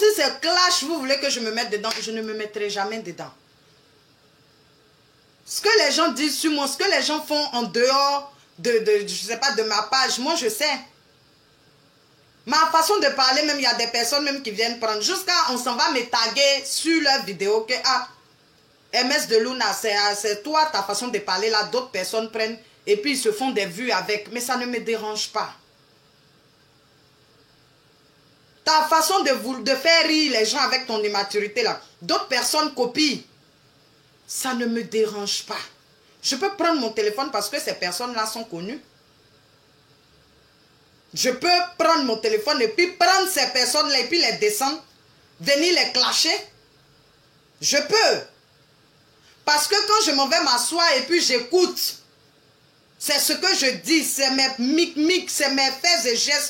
si c'est clash, vous voulez que je me mette dedans, je ne me mettrai jamais dedans. Ce que les gens disent sur moi, ce que les gens font en dehors de, de je sais pas, de ma page, moi je sais. Ma façon de parler, même il y a des personnes même qui viennent prendre. Jusqu'à on s'en va me taguer sur leur vidéo que ah, MS de Luna, ah, c'est toi, ta façon de parler là, d'autres personnes prennent et puis ils se font des vues avec. Mais ça ne me dérange pas. Ta façon de, vous, de faire rire les gens avec ton immaturité là, d'autres personnes copient. Ça ne me dérange pas. Je peux prendre mon téléphone parce que ces personnes-là sont connues. Je peux prendre mon téléphone et puis prendre ces personnes-là et puis les descendre, venir les clasher. Je peux. Parce que quand je m'en vais m'asseoir et puis j'écoute, c'est ce que je dis, c'est mes mic-mic, c'est mes faits et gestes